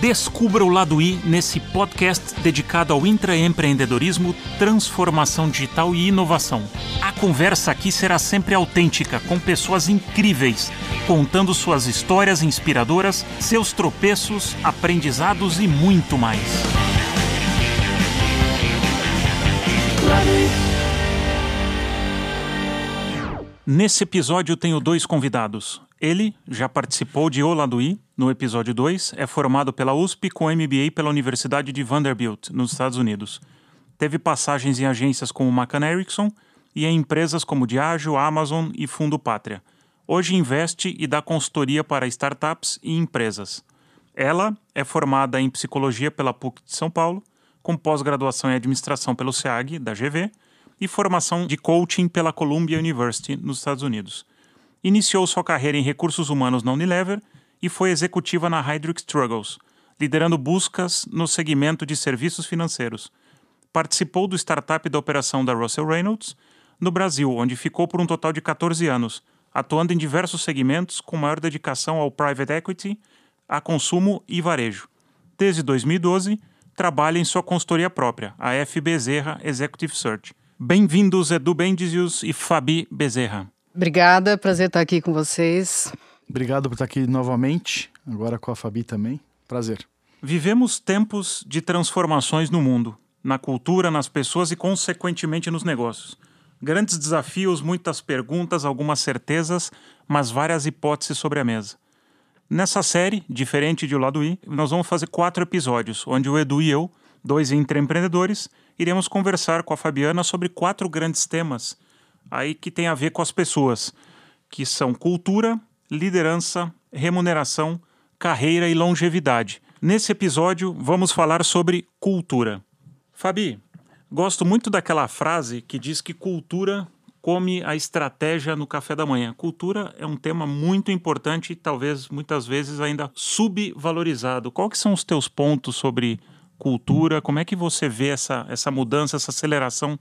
Descubra o lado I nesse podcast dedicado ao intraempreendedorismo, transformação digital e inovação. A conversa aqui será sempre autêntica, com pessoas incríveis, contando suas histórias inspiradoras, seus tropeços, aprendizados e muito mais. Nesse episódio tenho dois convidados. Ele já participou de Oladuí, no episódio 2, é formado pela USP com MBA pela Universidade de Vanderbilt, nos Estados Unidos. Teve passagens em agências como McCann Erickson e em empresas como Diageo, Amazon e Fundo Pátria. Hoje investe e dá consultoria para startups e empresas. Ela é formada em psicologia pela PUC de São Paulo, com pós-graduação em administração pelo SEAG, da GV, e formação de coaching pela Columbia University, nos Estados Unidos. Iniciou sua carreira em recursos humanos na Unilever e foi executiva na Hydric Struggles, liderando buscas no segmento de serviços financeiros. Participou do startup da operação da Russell Reynolds no Brasil, onde ficou por um total de 14 anos, atuando em diversos segmentos com maior dedicação ao private equity, a consumo e varejo. Desde 2012, trabalha em sua consultoria própria, a F. Bezerra Executive Search. Bem-vindos, Edu Bendizius e Fabi Bezerra. Obrigada, prazer estar aqui com vocês. Obrigado por estar aqui novamente, agora com a Fabi também. Prazer. Vivemos tempos de transformações no mundo, na cultura, nas pessoas e, consequentemente, nos negócios. Grandes desafios, muitas perguntas, algumas certezas, mas várias hipóteses sobre a mesa. Nessa série, diferente de O Lado I, nós vamos fazer quatro episódios, onde o Edu e eu, dois empreendedores, iremos conversar com a Fabiana sobre quatro grandes temas aí que tem a ver com as pessoas, que são cultura, liderança, remuneração, carreira e longevidade. Nesse episódio, vamos falar sobre cultura. Fabi, gosto muito daquela frase que diz que cultura come a estratégia no café da manhã. Cultura é um tema muito importante e talvez muitas vezes ainda subvalorizado. Que são os teus pontos sobre cultura, como é que você vê essa, essa mudança, essa aceleração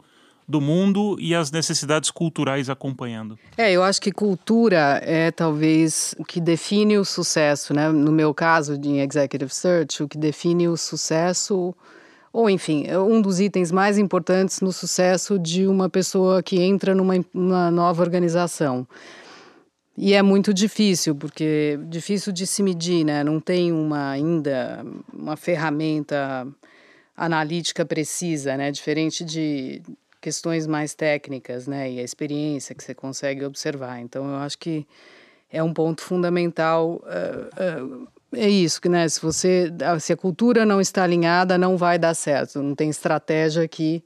do mundo e as necessidades culturais acompanhando? É, eu acho que cultura é talvez o que define o sucesso, né? No meu caso, em Executive Search, o que define o sucesso, ou enfim, é um dos itens mais importantes no sucesso de uma pessoa que entra numa, numa nova organização. E é muito difícil, porque difícil de se medir, né? Não tem uma ainda uma ferramenta analítica precisa, né? Diferente de questões mais técnicas, né? E a experiência que você consegue observar. Então, eu acho que é um ponto fundamental. Uh, uh, é isso, né? Se você, se a cultura não está alinhada, não vai dar certo. Não tem estratégia que,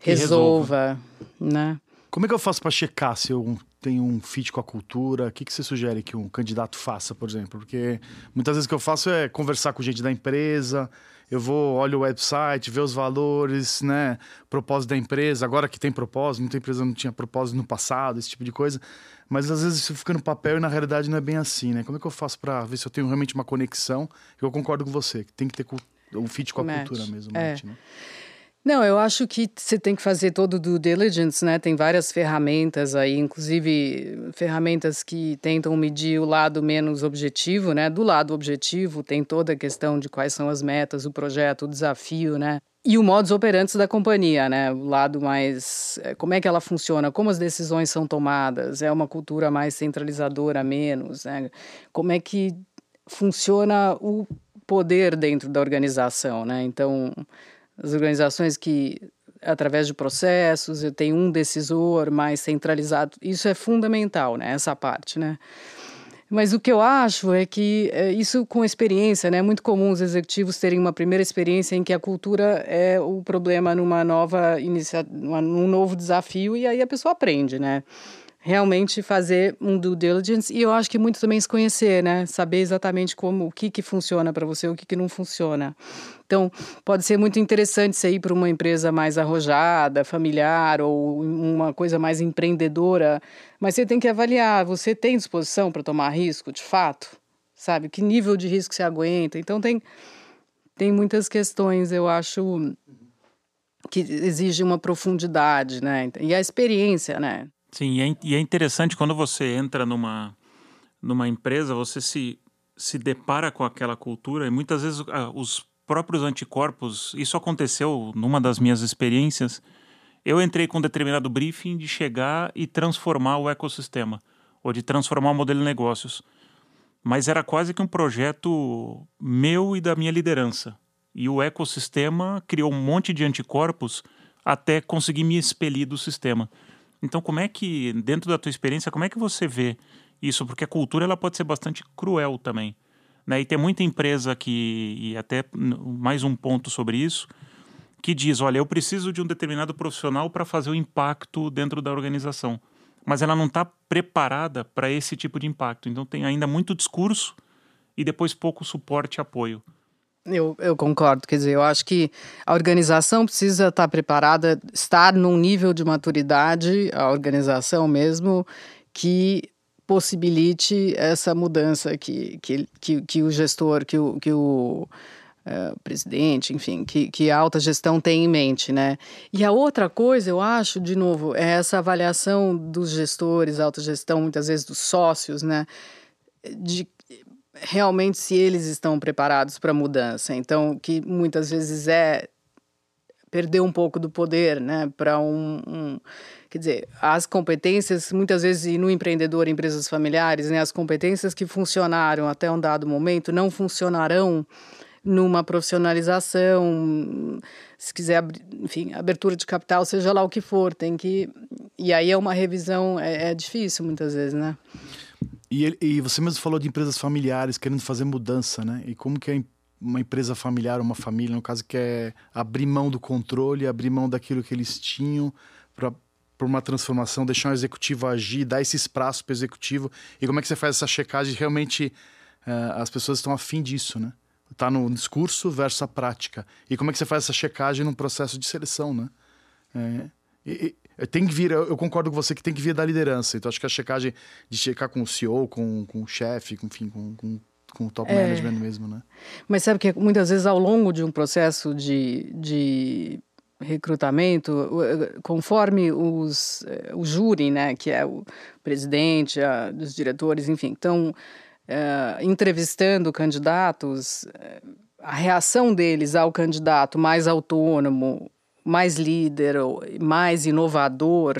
que resolva, resolva, né? Como é que eu faço para checar se eu tem um fit com a cultura? O que, que você sugere que um candidato faça, por exemplo? Porque muitas vezes o que eu faço é conversar com gente da empresa, eu vou, olho o website, ver os valores, né? Propósito da empresa, agora que tem propósito, muita empresa não tinha propósito no passado, esse tipo de coisa. Mas às vezes isso fica no papel e na realidade não é bem assim, né? Como é que eu faço para ver se eu tenho realmente uma conexão? Eu concordo com você, que tem que ter um fit com a Match. cultura mesmo, é. Né? Não, eu acho que você tem que fazer todo o due diligence, né? Tem várias ferramentas aí, inclusive ferramentas que tentam medir o lado menos objetivo, né? Do lado objetivo tem toda a questão de quais são as metas, o projeto, o desafio, né? E o modus operandi da companhia, né? O lado mais. Eh, como é que ela funciona? Como as decisões são tomadas? É uma cultura mais centralizadora, menos? Né? Como é que funciona o poder dentro da organização, né? Então as organizações que através de processos, eu tenho um decisor mais centralizado. Isso é fundamental, né? Essa parte, né? Mas o que eu acho é que é, isso com experiência, né? É muito comum os executivos terem uma primeira experiência em que a cultura é o problema numa nova inicia, num novo desafio e aí a pessoa aprende, né? Realmente fazer um due diligence e eu acho que muito também se conhecer, né? Saber exatamente como o que que funciona para você, o que que não funciona. Então, pode ser muito interessante você ir para uma empresa mais arrojada, familiar ou uma coisa mais empreendedora, mas você tem que avaliar, você tem disposição para tomar risco, de fato? Sabe? Que nível de risco você aguenta? Então tem tem muitas questões, eu acho que exige uma profundidade, né? E a experiência, né? Sim, e é, e é interessante quando você entra numa, numa empresa, você se, se depara com aquela cultura e muitas vezes ah, os próprios anticorpos, isso aconteceu numa das minhas experiências. Eu entrei com um determinado briefing de chegar e transformar o ecossistema, ou de transformar o modelo de negócios. Mas era quase que um projeto meu e da minha liderança. E o ecossistema criou um monte de anticorpos até conseguir me expelir do sistema. Então, como é que, dentro da tua experiência, como é que você vê isso? Porque a cultura ela pode ser bastante cruel também. Né? E tem muita empresa que, e até mais um ponto sobre isso, que diz: olha, eu preciso de um determinado profissional para fazer o impacto dentro da organização. Mas ela não está preparada para esse tipo de impacto. Então tem ainda muito discurso e depois pouco suporte e apoio. Eu, eu concordo, quer dizer, eu acho que a organização precisa estar preparada, estar num nível de maturidade, a organização mesmo, que possibilite essa mudança que, que, que, que o gestor, que o, que o uh, presidente, enfim, que, que a alta gestão tem em mente, né? E a outra coisa, eu acho, de novo, é essa avaliação dos gestores, alta gestão, muitas vezes dos sócios, né? De realmente se eles estão preparados para a mudança. Então, que muitas vezes é perder um pouco do poder, né, para um, um, quer dizer, as competências muitas vezes e no empreendedor, empresas familiares, né, as competências que funcionaram até um dado momento não funcionarão numa profissionalização, se quiser, enfim, abertura de capital, seja lá o que for, tem que e aí é uma revisão é, é difícil muitas vezes, né? E, ele, e você mesmo falou de empresas familiares querendo fazer mudança, né? E como que é uma empresa familiar, uma família, no caso, quer abrir mão do controle, abrir mão daquilo que eles tinham para por uma transformação, deixar o executivo agir, dar esse espaço para o executivo. E como é que você faz essa checagem? Realmente uh, as pessoas estão afim disso, né? Tá no discurso versus a prática. E como é que você faz essa checagem num processo de seleção, né? É, e, tem que vir, eu concordo com você que tem que vir da liderança. Então acho que a checagem de checar com o CEO, com, com o chefe, enfim, com, com, com o top é. management mesmo, né? Mas sabe que muitas vezes ao longo de um processo de, de recrutamento, conforme os, o júri, né, que é o presidente, a, os diretores, enfim, estão uh, entrevistando candidatos, a reação deles ao candidato mais autônomo, mais líder, mais inovador,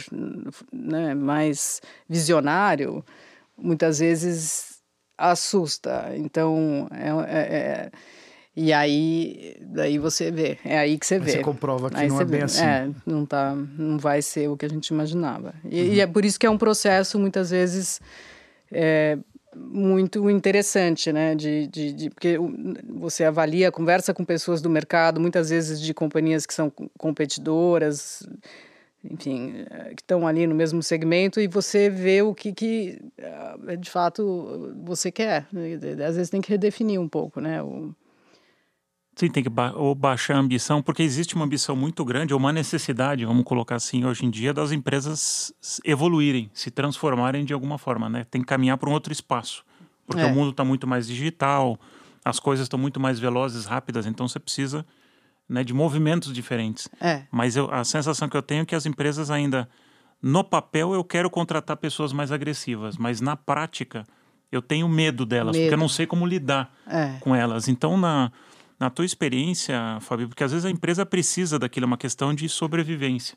né, mais visionário, muitas vezes assusta. Então, é, é, é, e aí, daí você vê, é aí que você vê. Você comprova que aí não é bem vê. assim. É, não, tá, não vai ser o que a gente imaginava. E, uhum. e é por isso que é um processo, muitas vezes, é, muito interessante, né? De, de, de, porque você avalia, conversa com pessoas do mercado, muitas vezes de companhias que são competidoras, enfim, eh, que estão ali no mesmo segmento, e você vê o que, que eh, de fato você quer. Às vezes tem que redefinir um pouco, né? O, Sim, tem que ba ou baixar a ambição, porque existe uma ambição muito grande, ou uma necessidade, vamos colocar assim, hoje em dia, das empresas evoluírem, se transformarem de alguma forma, né? Tem que caminhar para um outro espaço, porque é. o mundo está muito mais digital, as coisas estão muito mais velozes, rápidas, então você precisa né, de movimentos diferentes. É. Mas eu, a sensação que eu tenho é que as empresas ainda, no papel, eu quero contratar pessoas mais agressivas, mas na prática, eu tenho medo delas, medo. porque eu não sei como lidar é. com elas. Então, na na tua experiência, Fábio, porque às vezes a empresa precisa daquilo, é uma questão de sobrevivência.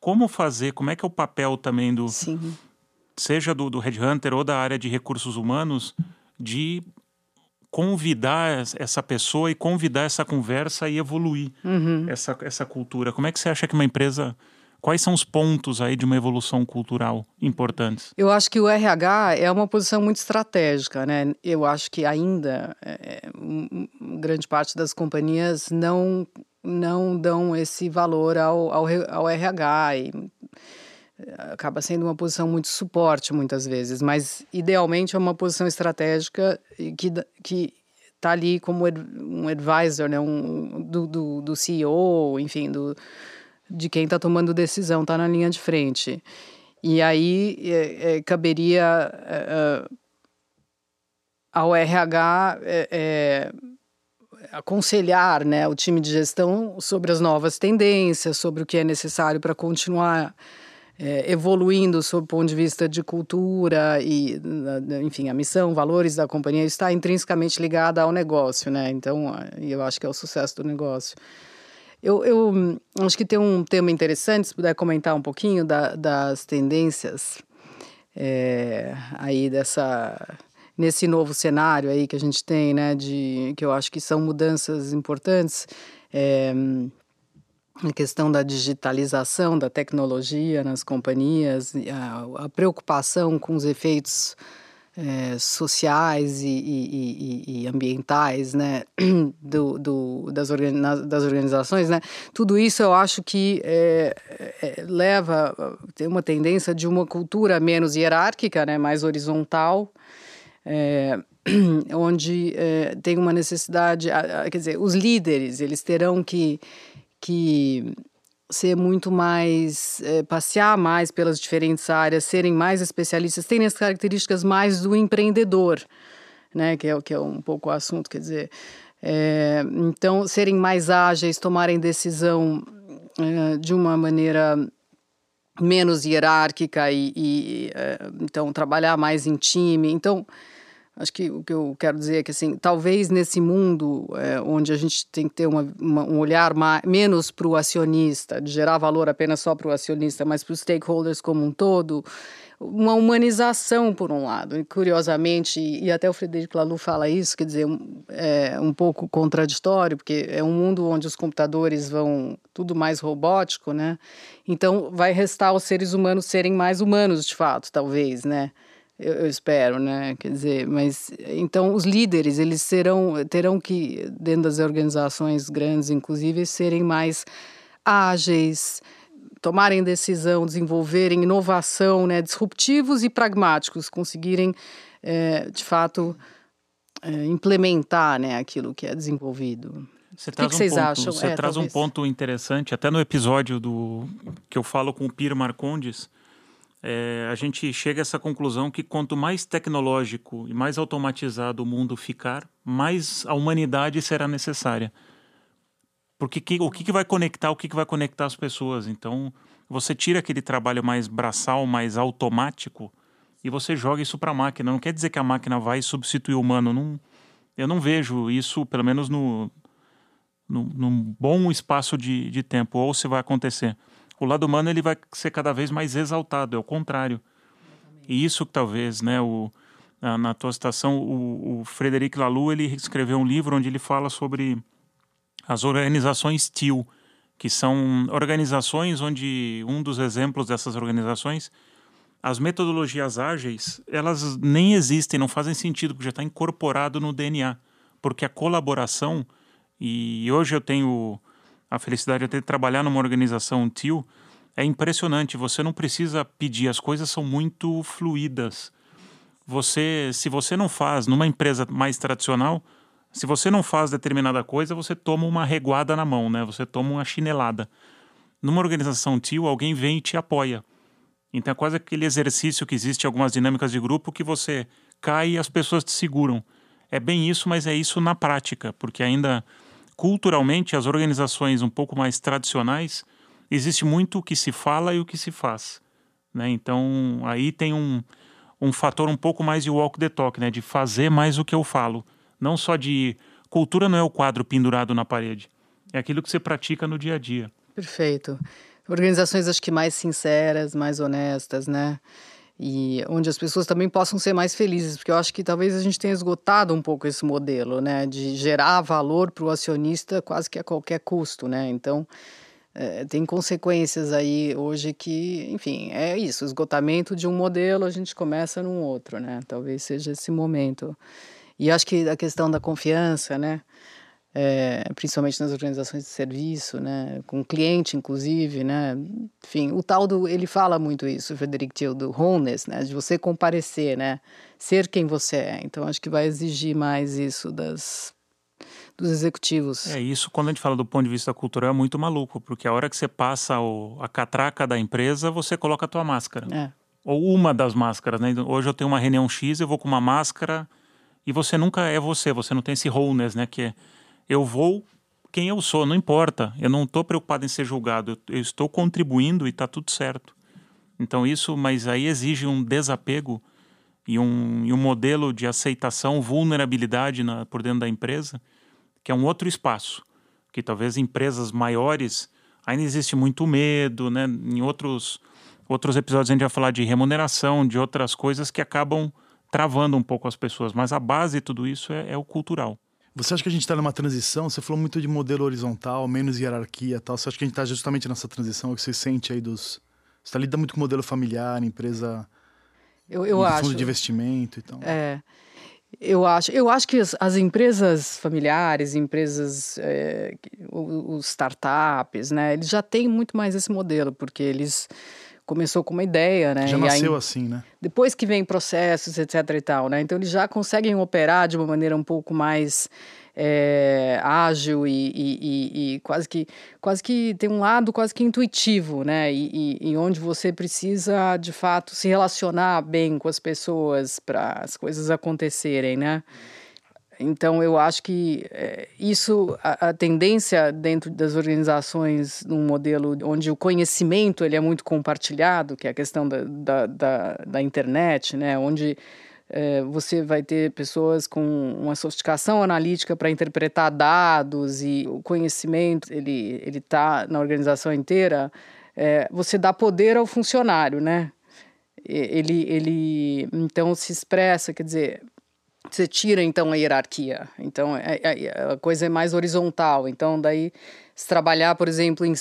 Como fazer, como é que é o papel também do. Sim. Seja do, do Headhunter ou da área de recursos humanos, de convidar essa pessoa e convidar essa conversa e evoluir uhum. essa, essa cultura. Como é que você acha que uma empresa Quais são os pontos aí de uma evolução cultural importantes? Eu acho que o RH é uma posição muito estratégica, né? Eu acho que ainda é, grande parte das companhias não não dão esse valor ao, ao, ao RH e é, acaba sendo uma posição muito suporte muitas vezes, mas idealmente é uma posição estratégica que que está ali como um advisor, né, um, do, do, do CEO, enfim, do, de quem está tomando decisão, está na linha de frente. E aí é, é, caberia é, é ao RH é, é, aconselhar né, o time de gestão sobre as novas tendências, sobre o que é necessário para continuar evoluindo sob o ponto de vista de cultura e, enfim, a missão, valores da companhia está intrinsecamente ligada ao negócio, né? Então, eu acho que é o sucesso do negócio. Eu, eu acho que tem um tema interessante, se puder comentar um pouquinho da, das tendências é, aí dessa nesse novo cenário aí que a gente tem, né, de que eu acho que são mudanças importantes. É, a questão da digitalização da tecnologia nas companhias, a, a preocupação com os efeitos é, sociais e, e, e, ambientais né, do, do, das, organiza das organizações, né, tudo isso eu acho que é, é, leva, tem uma tendência de uma cultura menos hierárquica, né, mais horizontal, onde tem uma necessidade, quer dizer, os líderes, eles terão que que ser muito mais, é, passear mais pelas diferentes áreas, serem mais especialistas, terem as características mais do empreendedor, né, que é, que é um pouco o assunto, quer dizer, é, então serem mais ágeis, tomarem decisão é, de uma maneira menos hierárquica e, e então trabalhar mais em time, então Acho que o que eu quero dizer é que, assim, talvez nesse mundo é, onde a gente tem que ter uma, uma, um olhar mais, menos para o acionista, de gerar valor apenas só para o acionista, mas para os stakeholders como um todo, uma humanização, por um lado. E, curiosamente, e até o Frederico Laloux fala isso, quer dizer, é um pouco contraditório, porque é um mundo onde os computadores vão tudo mais robótico, né? Então, vai restar os seres humanos serem mais humanos, de fato, talvez, né? Eu, eu, espero, né? Quer dizer, mas então os líderes eles serão terão que dentro das organizações grandes, inclusive, serem mais ágeis, tomarem decisão, desenvolverem inovação, né? Disruptivos e pragmáticos, conseguirem é, de fato é, implementar, né? Aquilo que é desenvolvido. Você traz, que um vocês ponto, acham? Você é, traz talvez. um ponto interessante, até no episódio do que eu falo com o Piro Marcondes é, a gente chega a essa conclusão que quanto mais tecnológico e mais automatizado o mundo ficar, mais a humanidade será necessária. Porque que, o que, que vai conectar, o que, que vai conectar as pessoas? Então, você tira aquele trabalho mais braçal, mais automático, e você joga isso para a máquina. Não quer dizer que a máquina vai substituir o humano. Não, eu não vejo isso, pelo menos no, no, num bom espaço de, de tempo, ou se vai acontecer o lado humano ele vai ser cada vez mais exaltado, é o contrário. E isso talvez, né, o, na, na tua citação, o, o Frederic Laloux, ele escreveu um livro onde ele fala sobre as organizações TIL, que são organizações onde um dos exemplos dessas organizações, as metodologias ágeis, elas nem existem, não fazem sentido, porque já está incorporado no DNA. Porque a colaboração, e hoje eu tenho a felicidade de trabalhar numa organização TIL, é impressionante. Você não precisa pedir, as coisas são muito fluídas. Você, se você não faz numa empresa mais tradicional, se você não faz determinada coisa, você toma uma reguada na mão, né? Você toma uma chinelada. Numa organização TIL, alguém vem e te apoia. Então é quase aquele exercício que existe em algumas dinâmicas de grupo que você cai e as pessoas te seguram. É bem isso, mas é isso na prática, porque ainda culturalmente, as organizações um pouco mais tradicionais, existe muito o que se fala e o que se faz. Né? Então, aí tem um, um fator um pouco mais de walk the talk, né? de fazer mais o que eu falo. Não só de. Cultura não é o quadro pendurado na parede, é aquilo que você pratica no dia a dia. Perfeito. Organizações, acho que mais sinceras, mais honestas, né? E onde as pessoas também possam ser mais felizes, porque eu acho que talvez a gente tenha esgotado um pouco esse modelo, né, de gerar valor para o acionista quase que a qualquer custo, né? Então é, tem consequências aí hoje que, enfim, é isso, esgotamento de um modelo, a gente começa num outro, né? Talvez seja esse momento. E acho que a questão da confiança, né? É, principalmente nas organizações de serviço, né, com o cliente, inclusive, né, enfim, o tal do, ele fala muito isso, Frederic Thiel, do wholeness, né, de você comparecer, né, ser quem você é, então acho que vai exigir mais isso das dos executivos. É isso, quando a gente fala do ponto de vista cultural, é muito maluco, porque a hora que você passa o, a catraca da empresa, você coloca a tua máscara. É. Ou uma das máscaras, né? Hoje eu tenho uma reunião X, eu vou com uma máscara e você nunca é você, você não tem esse wholeness, né? Que é, eu vou quem eu sou, não importa. Eu não estou preocupado em ser julgado. Eu, estou contribuindo e está tudo certo. Então isso, mas aí exige um desapego e um, e um modelo de aceitação, vulnerabilidade na, por dentro da empresa, que é um outro espaço, que talvez empresas maiores ainda existe muito medo, né? Em outros outros episódios a gente vai falar de remuneração, de outras coisas que acabam travando um pouco as pessoas, mas a base de tudo isso é, é o cultural. Você acha que a gente está numa transição? Você falou muito de modelo horizontal, menos hierarquia tal. Você acha que a gente está justamente nessa transição? O que você sente aí dos. Você está lidando muito com modelo familiar, empresa. Eu, eu acho. Fundo de investimento e tal. É. Eu acho, eu acho que as, as empresas familiares, empresas, é, os startups, né, eles já têm muito mais esse modelo, porque eles começou com uma ideia, né? Já nasceu aí, assim, né? Depois que vem processos, etc e tal, né? Então eles já conseguem operar de uma maneira um pouco mais é, ágil e, e, e, e, quase que quase que tem um lado quase que intuitivo, né? E, e onde você precisa de fato se relacionar bem com as pessoas para as coisas acontecerem, né? Então, eu acho que é, isso, a, a, tendência dentro das organizações, num modelo onde o conhecimento ele é muito compartilhado, que é a questão da, da, da, da internet, né? onde é, você vai ter pessoas com uma sofisticação analítica para interpretar dados e o conhecimento ele está na organização inteira. É, você dá poder ao funcionário, né? Ele, ele então se expressa, quer dizer, você tira então a hierarquia. Então é, é, é, a coisa é mais horizontal. Então daí se trabalhar, por exemplo, em,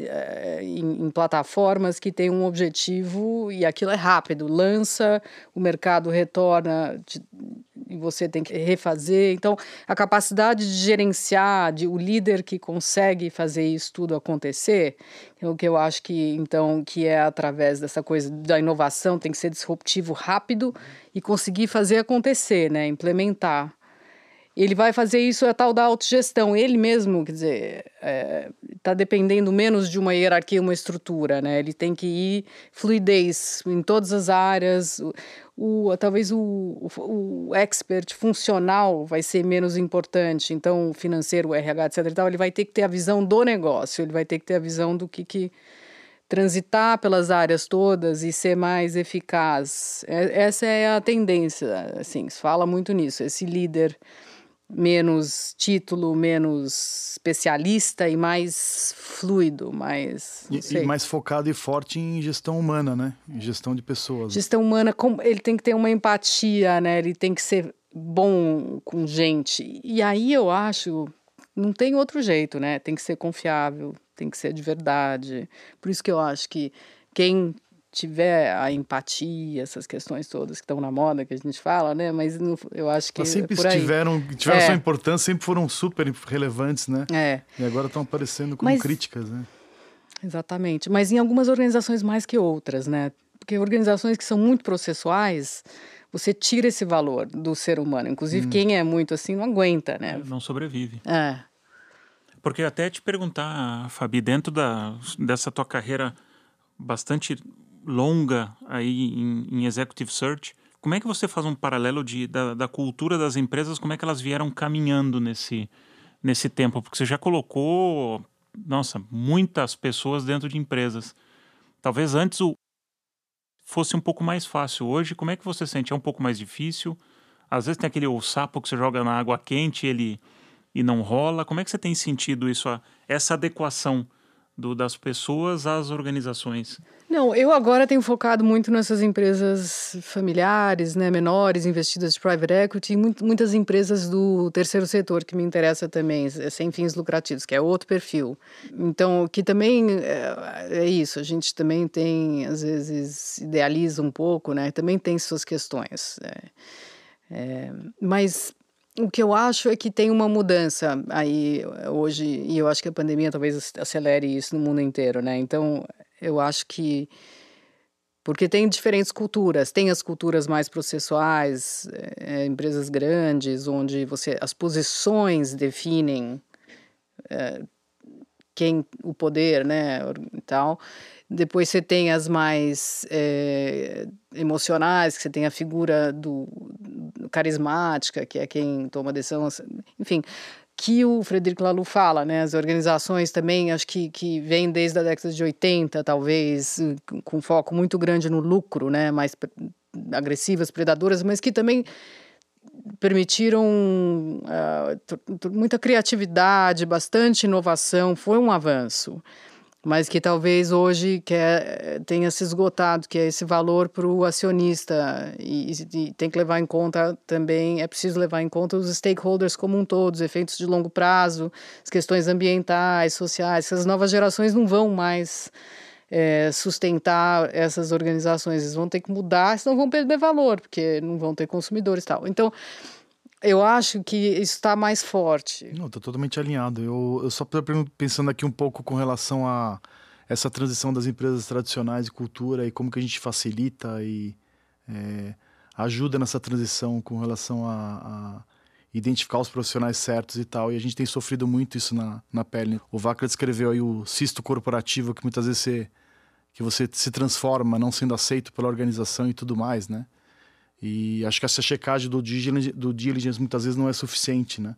eh, em, em, plataformas que têm um objetivo e aquilo é rápido, lança, o mercado retorna de, e você tem que refazer. Então, a capacidade de gerenciar, de o líder que consegue fazer isso tudo acontecer, é o que eu acho que então que é através dessa coisa da inovação tem que ser disruptivo rápido e conseguir fazer acontecer, né, implementar. Ele vai fazer isso a tal da autogestão. Ele mesmo, quer dizer, está é, tá dependendo menos de uma hierarquia, uma estrutura, né? Ele tem que ir fluidez em todas as áreas. O, o talvez o, o, expert funcional vai ser menos importante. Então, o financeiro, o RH, etc. Tal, ele vai ter que ter a visão do negócio. Ele vai ter que ter a visão do que, que transitar pelas áreas todas e ser mais eficaz. É, essa é a tendência, assim, se fala muito nisso. Esse líder menos título, menos especialista e mais fluido, mais e, e, mais focado e forte em gestão humana, né? Em gestão de pessoas. Gestão humana, ele tem que ter uma empatia, né? Ele tem que ser bom com gente. E aí eu acho, não tem outro jeito, né? Tem que ser confiável, tem que ser de verdade. Por isso que eu acho que quem tiver a empatia, essas questões todas que estão na moda, que a gente fala, né? Mas eu acho que. Mas sempre por aí. tiveram, tiveram é. sua importância, sempre foram super relevantes, né? É. E agora estão aparecendo como Mas, críticas, né? Exatamente. Mas em algumas organizações mais que outras, né? Porque organizações que são muito processuais, você tira esse valor do ser humano. Inclusive, hum. quem é muito assim não aguenta, né? Não sobrevive. É. Porque até te perguntar, Fabi, dentro da, dessa tua carreira bastante longa aí em, em executive search. Como é que você faz um paralelo de, da, da, cultura das empresas, como é que elas vieram caminhando nesse, nesse tempo? Porque você já colocou, nossa, muitas pessoas dentro de empresas. Talvez antes o fosse um pouco mais fácil. Hoje, como é que você sente? É um pouco mais difícil? Às vezes tem aquele sapo que você joga na água quente ele, e não rola. Como é que você tem sentido isso, essa adequação do, das pessoas às organizações? Não, eu agora tenho focado muito nessas empresas familiares, né, menores, investidas de private equity, e muitas empresas do terceiro setor que me interessa também, é sem fins lucrativos, que é outro perfil. Então, que também é, é isso, a gente também tem, às vezes, idealiza um pouco, né, também tem suas questões. É, é, mas o que eu acho é que tem uma mudança aí hoje, e eu acho que a pandemia talvez acelere isso no mundo inteiro, né? Então, eu acho que. Porque tem diferentes culturas, tem as culturas mais processuais, é, empresas grandes, onde você as posições definem é, quem o poder, né, e tal. Depois você tem as mais é, emocionais, que você tem a figura do, carismática, que é quem toma decisão. Enfim, que o Frederico Laloux fala, né? As organizações também, acho que, que vêm desde a década de 80, talvez, com foco muito grande no lucro, né? Mais agressivas, predadoras, mas que também permitiram uh, muita criatividade, bastante inovação, foi um avanço mas que talvez hoje quer, tenha se esgotado, que é esse valor para o acionista. E, e, tem que levar em conta também, é preciso levar em conta os stakeholders como um todo, os efeitos de longo prazo, as questões ambientais, sociais. Essas novas gerações não vão mais é, sustentar essas organizações, eles vão ter que mudar, senão vão perder valor, porque não vão ter consumidores e tal. Então, eu acho que isso está mais forte. Não, estou totalmente alinhado. Eu, eu só estou pensando aqui um pouco com relação a essa transição das empresas tradicionais e cultura e como que a gente facilita e é, ajuda nessa transição com relação a, a, identificar os profissionais certos e tal. E a gente tem sofrido muito isso na, na pele. O Vaca descreveu aí o cisto corporativo que muitas vezes você, que você se transforma não sendo aceito pela organização e tudo mais, né? E acho que essa checagem do diligence, do diligence muitas vezes não é suficiente, né?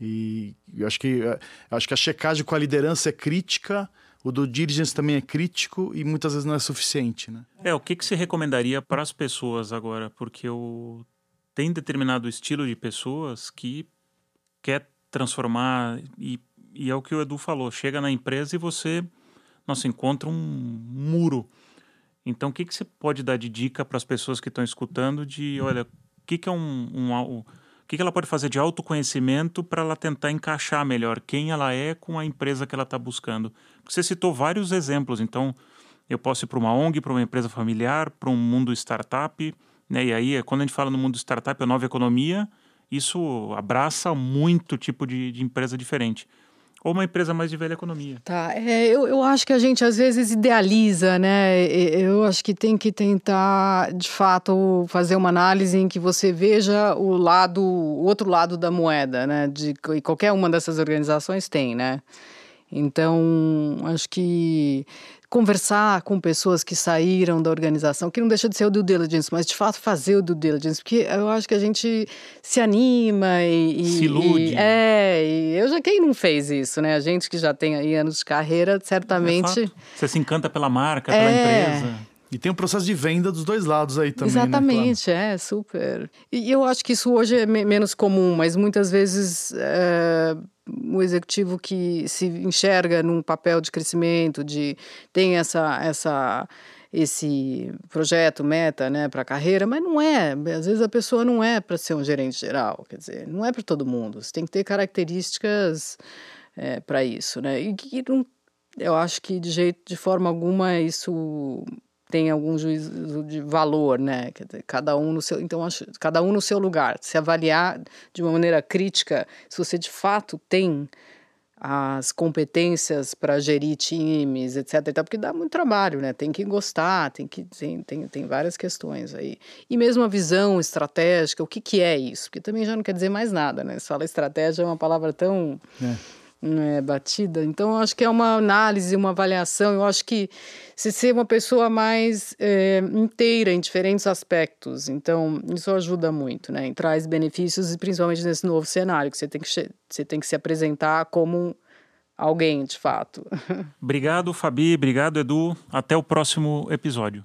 E eu acho que, eu acho que a checagem com a liderança é crítica, o do diligence também é crítico e muitas vezes não é suficiente, né? É, o que, que você recomendaria para as pessoas agora? Porque eu tem determinado estilo de pessoas que quer transformar e, e é o que o Edu falou, chega na empresa e você, nossa, encontra um muro então, o que, que você pode dar de dica para as pessoas que estão escutando de, olha, o que, que é um, um, um o que, que ela pode fazer de autoconhecimento para ela tentar encaixar melhor quem ela é com a empresa que ela está buscando? Você citou vários exemplos, então eu posso ir para uma ONG, para uma empresa familiar, para um mundo startup, né? E aí, quando a gente fala no mundo startup, a nova economia, isso abraça muito tipo de, de empresa diferente ou uma empresa mais de velha economia. Tá, é, eu, eu acho que a gente às vezes idealiza, né? Eu acho que tem que tentar, de fato, fazer uma análise em que você veja o lado, o outro lado da moeda, né? De, e qualquer uma dessas organizações tem, né? Então, acho que conversar com pessoas que saíram da organização, que não deixa de ser o due diligence, mas de fato fazer o due diligence, porque eu acho que a gente se anima e. se ilude. E, é, e eu já quem não fez isso, né? A gente que já tem aí anos de carreira, certamente. É Você se encanta pela marca, pela é... empresa. E tem um processo de venda dos dois lados aí também. Né, Exatamente, né? claro. é, super. E eu acho que isso hoje é me menos comum, mas muitas vezes é, o executivo que se enxerga num papel de crescimento, de tem essa essa esse projeto meta, né, para a carreira, mas não é. Às vezes a pessoa não é para ser um gerente geral, quer dizer, não é para todo mundo. Você tem que ter características é, para isso, né? E que não, eu acho que de jeito, de forma alguma isso tem algum juízo de valor, né? Cada um no seu, então acho, cada um no seu lugar. Se avaliar de uma maneira crítica, se você de fato tem as competências para gerir times, etc. E tal, porque dá muito trabalho, né? Tem que gostar, tem que tem, tem, tem várias questões aí. E mesmo a visão estratégica, o que, que é isso? Porque também já não quer dizer mais nada, né? Se fala estratégia é uma palavra tão é né, batida. Então, acho que é uma análise, uma avaliação. Eu acho que se ser uma pessoa mais é, inteira em diferentes aspectos, então isso ajuda muito, né? E traz benefícios, principalmente nesse novo cenário, que você tem que, você tem que se apresentar como alguém, de fato. Obrigado, Fabi. Obrigado, Edu. Até o próximo episódio.